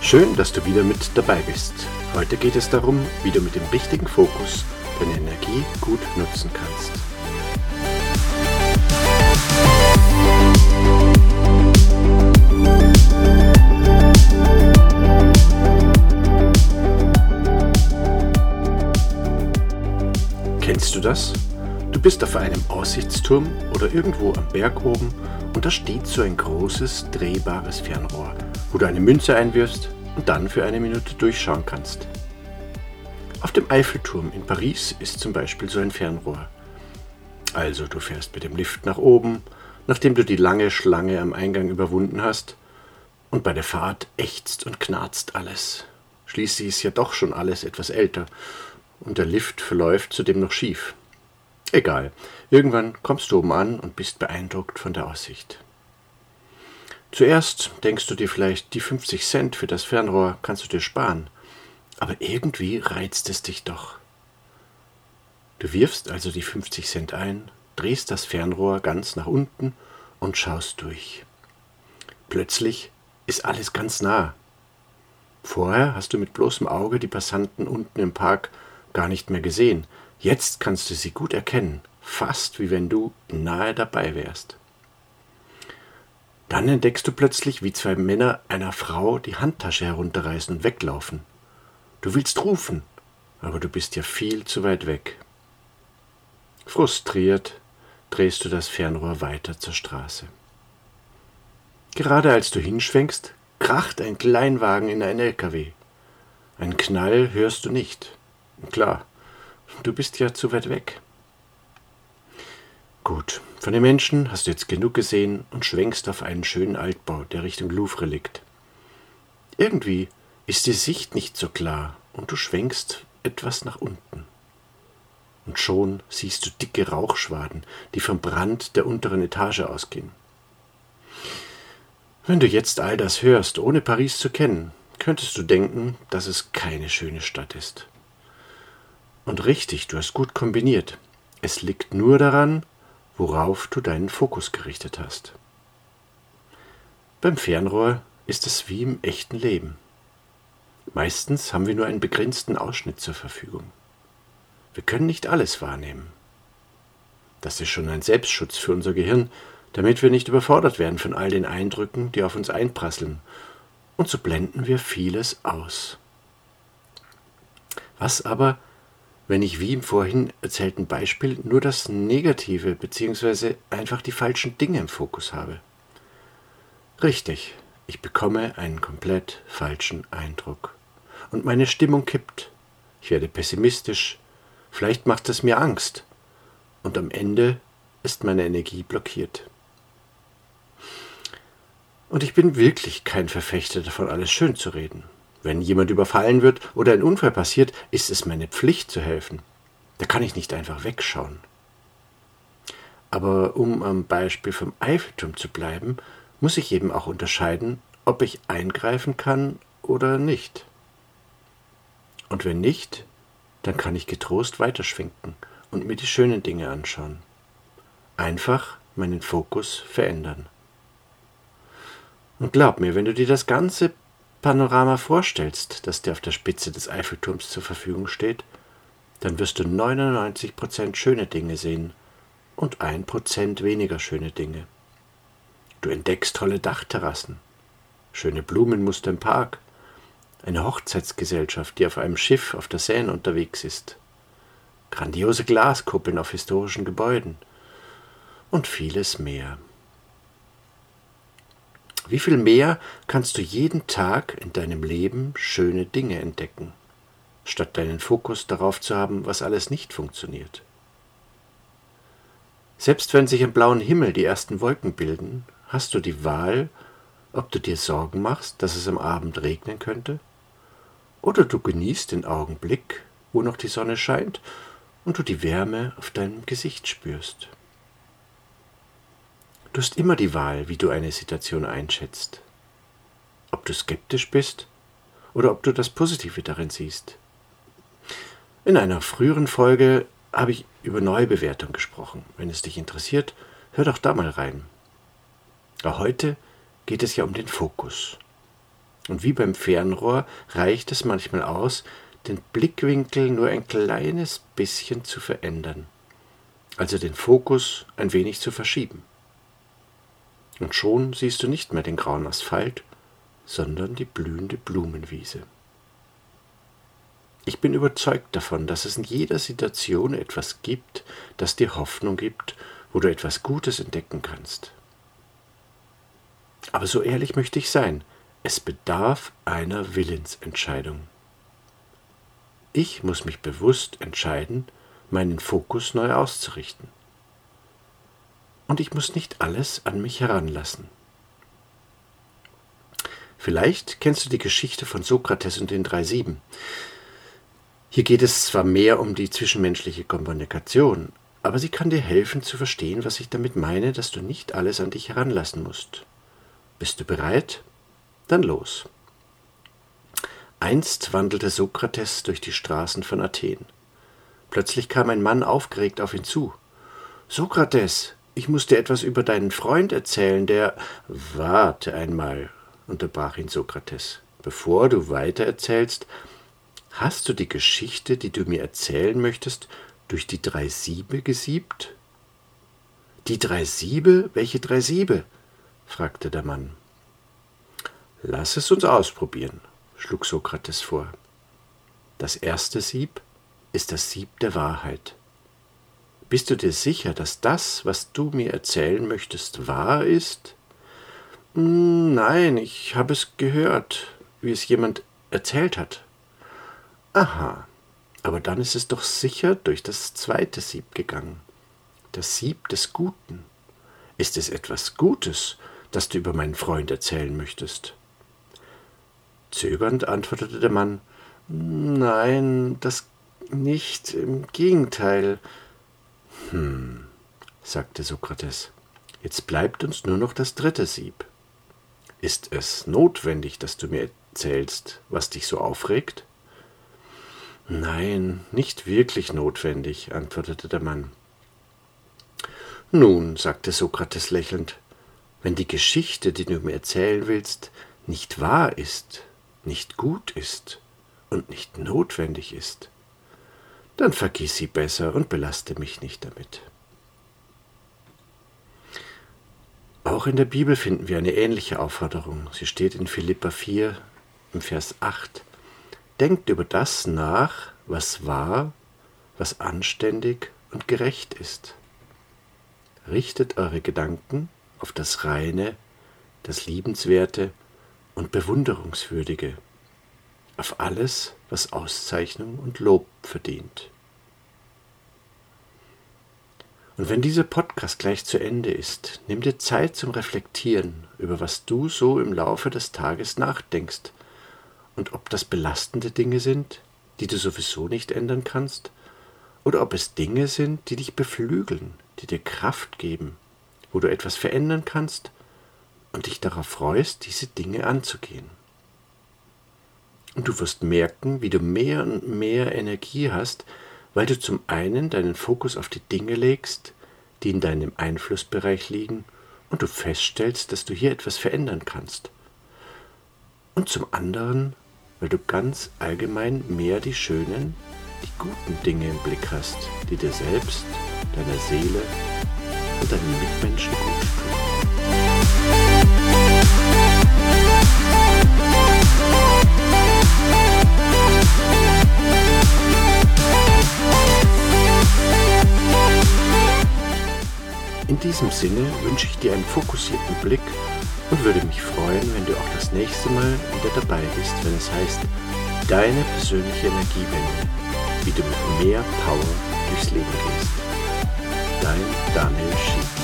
Schön, dass du wieder mit dabei bist. Heute geht es darum, wie du mit dem richtigen Fokus deine Energie gut nutzen kannst. Kennst du das? Du bist auf einem Aussichtsturm oder irgendwo am Berg oben und da steht so ein großes, drehbares Fernrohr, wo du eine Münze einwirfst und dann für eine Minute durchschauen kannst. Auf dem Eiffelturm in Paris ist zum Beispiel so ein Fernrohr. Also du fährst mit dem Lift nach oben, nachdem du die lange Schlange am Eingang überwunden hast, und bei der Fahrt ächzt und knarzt alles. Schließlich ist ja doch schon alles etwas älter, und der Lift verläuft zudem noch schief. Egal, irgendwann kommst du oben an und bist beeindruckt von der Aussicht. Zuerst denkst du dir vielleicht, die 50 Cent für das Fernrohr kannst du dir sparen, aber irgendwie reizt es dich doch. Du wirfst also die 50 Cent ein, drehst das Fernrohr ganz nach unten und schaust durch. Plötzlich ist alles ganz nah. Vorher hast du mit bloßem Auge die Passanten unten im Park gar nicht mehr gesehen. Jetzt kannst du sie gut erkennen, fast wie wenn du nahe dabei wärst. Dann entdeckst du plötzlich, wie zwei Männer einer Frau die Handtasche herunterreißen und weglaufen. Du willst rufen, aber du bist ja viel zu weit weg. Frustriert drehst du das Fernrohr weiter zur Straße. Gerade als du hinschwenkst, kracht ein Kleinwagen in ein LKW. Ein Knall hörst du nicht. Klar, du bist ja zu weit weg. Von den Menschen hast du jetzt genug gesehen und schwenkst auf einen schönen Altbau, der Richtung Louvre liegt. Irgendwie ist die Sicht nicht so klar und du schwenkst etwas nach unten. Und schon siehst du dicke Rauchschwaden, die vom Brand der unteren Etage ausgehen. Wenn du jetzt all das hörst, ohne Paris zu kennen, könntest du denken, dass es keine schöne Stadt ist. Und richtig, du hast gut kombiniert. Es liegt nur daran, worauf du deinen Fokus gerichtet hast. Beim Fernrohr ist es wie im echten Leben. Meistens haben wir nur einen begrenzten Ausschnitt zur Verfügung. Wir können nicht alles wahrnehmen. Das ist schon ein Selbstschutz für unser Gehirn, damit wir nicht überfordert werden von all den Eindrücken, die auf uns einprasseln, und so blenden wir vieles aus. Was aber, wenn ich wie im vorhin erzählten Beispiel nur das Negative bzw. einfach die falschen Dinge im Fokus habe. Richtig, ich bekomme einen komplett falschen Eindruck. Und meine Stimmung kippt. Ich werde pessimistisch. Vielleicht macht es mir Angst. Und am Ende ist meine Energie blockiert. Und ich bin wirklich kein Verfechter davon, alles schön zu reden. Wenn jemand überfallen wird oder ein Unfall passiert, ist es meine Pflicht zu helfen. Da kann ich nicht einfach wegschauen. Aber um am Beispiel vom Eiffelturm zu bleiben, muss ich eben auch unterscheiden, ob ich eingreifen kann oder nicht. Und wenn nicht, dann kann ich getrost weiterschwenken und mir die schönen Dinge anschauen. Einfach meinen Fokus verändern. Und glaub mir, wenn du dir das ganze Panorama vorstellst, das dir auf der Spitze des Eiffelturms zur Verfügung steht, dann wirst du 99% schöne Dinge sehen und 1% weniger schöne Dinge. Du entdeckst tolle Dachterrassen, schöne Blumenmuster im Park, eine Hochzeitsgesellschaft, die auf einem Schiff auf der Seine unterwegs ist, grandiose Glaskuppeln auf historischen Gebäuden und vieles mehr. Wie viel mehr kannst du jeden Tag in deinem Leben schöne Dinge entdecken, statt deinen Fokus darauf zu haben, was alles nicht funktioniert? Selbst wenn sich im blauen Himmel die ersten Wolken bilden, hast du die Wahl, ob du dir Sorgen machst, dass es am Abend regnen könnte, oder du genießt den Augenblick, wo noch die Sonne scheint und du die Wärme auf deinem Gesicht spürst. Du hast immer die Wahl, wie du eine Situation einschätzt. Ob du skeptisch bist oder ob du das Positive darin siehst. In einer früheren Folge habe ich über Neubewertung gesprochen. Wenn es dich interessiert, hör doch da mal rein. Aber heute geht es ja um den Fokus. Und wie beim Fernrohr reicht es manchmal aus, den Blickwinkel nur ein kleines bisschen zu verändern, also den Fokus ein wenig zu verschieben. Und schon siehst du nicht mehr den grauen Asphalt, sondern die blühende Blumenwiese. Ich bin überzeugt davon, dass es in jeder Situation etwas gibt, das dir Hoffnung gibt, wo du etwas Gutes entdecken kannst. Aber so ehrlich möchte ich sein, es bedarf einer Willensentscheidung. Ich muss mich bewusst entscheiden, meinen Fokus neu auszurichten. Und ich muss nicht alles an mich heranlassen. Vielleicht kennst du die Geschichte von Sokrates und den drei Sieben. Hier geht es zwar mehr um die zwischenmenschliche Kommunikation, aber sie kann dir helfen zu verstehen, was ich damit meine, dass du nicht alles an dich heranlassen musst. Bist du bereit? Dann los. Einst wandelte Sokrates durch die Straßen von Athen. Plötzlich kam ein Mann aufgeregt auf ihn zu. Sokrates, ich muss dir etwas über deinen Freund erzählen, der. Warte einmal, unterbrach ihn Sokrates. Bevor du weiter erzählst, Hast du die Geschichte, die du mir erzählen möchtest, durch die drei Siebe gesiebt? Die drei Siebe? Welche drei Siebe? fragte der Mann. Lass es uns ausprobieren, schlug Sokrates vor. Das erste Sieb ist das Sieb der Wahrheit. Bist du dir sicher, dass das, was du mir erzählen möchtest, wahr ist? Hm, nein, ich habe es gehört, wie es jemand erzählt hat. Aha, aber dann ist es doch sicher durch das zweite Sieb gegangen. Das Sieb des Guten. Ist es etwas Gutes, das du über meinen Freund erzählen möchtest? Zögernd antwortete der Mann, Nein, das nicht, im Gegenteil. Hm, sagte Sokrates, jetzt bleibt uns nur noch das dritte Sieb. Ist es notwendig, dass du mir erzählst, was dich so aufregt? Nein, nicht wirklich notwendig, antwortete der Mann. Nun, sagte Sokrates lächelnd, wenn die Geschichte, die du mir erzählen willst, nicht wahr ist, nicht gut ist und nicht notwendig ist, dann vergiss sie besser und belaste mich nicht damit. Auch in der Bibel finden wir eine ähnliche Aufforderung. Sie steht in Philippa 4 im Vers 8. Denkt über das nach, was wahr, was anständig und gerecht ist. Richtet eure Gedanken auf das Reine, das Liebenswerte und Bewunderungswürdige, auf alles, was Auszeichnung und Lob verdient. Und wenn dieser Podcast gleich zu Ende ist, nimm dir Zeit zum Reflektieren über was du so im Laufe des Tages nachdenkst und ob das belastende Dinge sind, die du sowieso nicht ändern kannst, oder ob es Dinge sind, die dich beflügeln, die dir Kraft geben, wo du etwas verändern kannst und dich darauf freust, diese Dinge anzugehen. Und du wirst merken, wie du mehr und mehr Energie hast, weil du zum einen deinen Fokus auf die Dinge legst, die in deinem Einflussbereich liegen, und du feststellst, dass du hier etwas verändern kannst. Und zum anderen weil du ganz allgemein mehr die schönen, die guten Dinge im Blick hast, die dir selbst, deiner Seele und deinen Mitmenschen gut tun. Diesem Sinne wünsche ich dir einen fokussierten Blick und würde mich freuen, wenn du auch das nächste Mal wieder dabei bist, wenn es heißt, deine persönliche Energiewende, wie du mit mehr Power durchs Leben gehst. Dein Daniel Schied.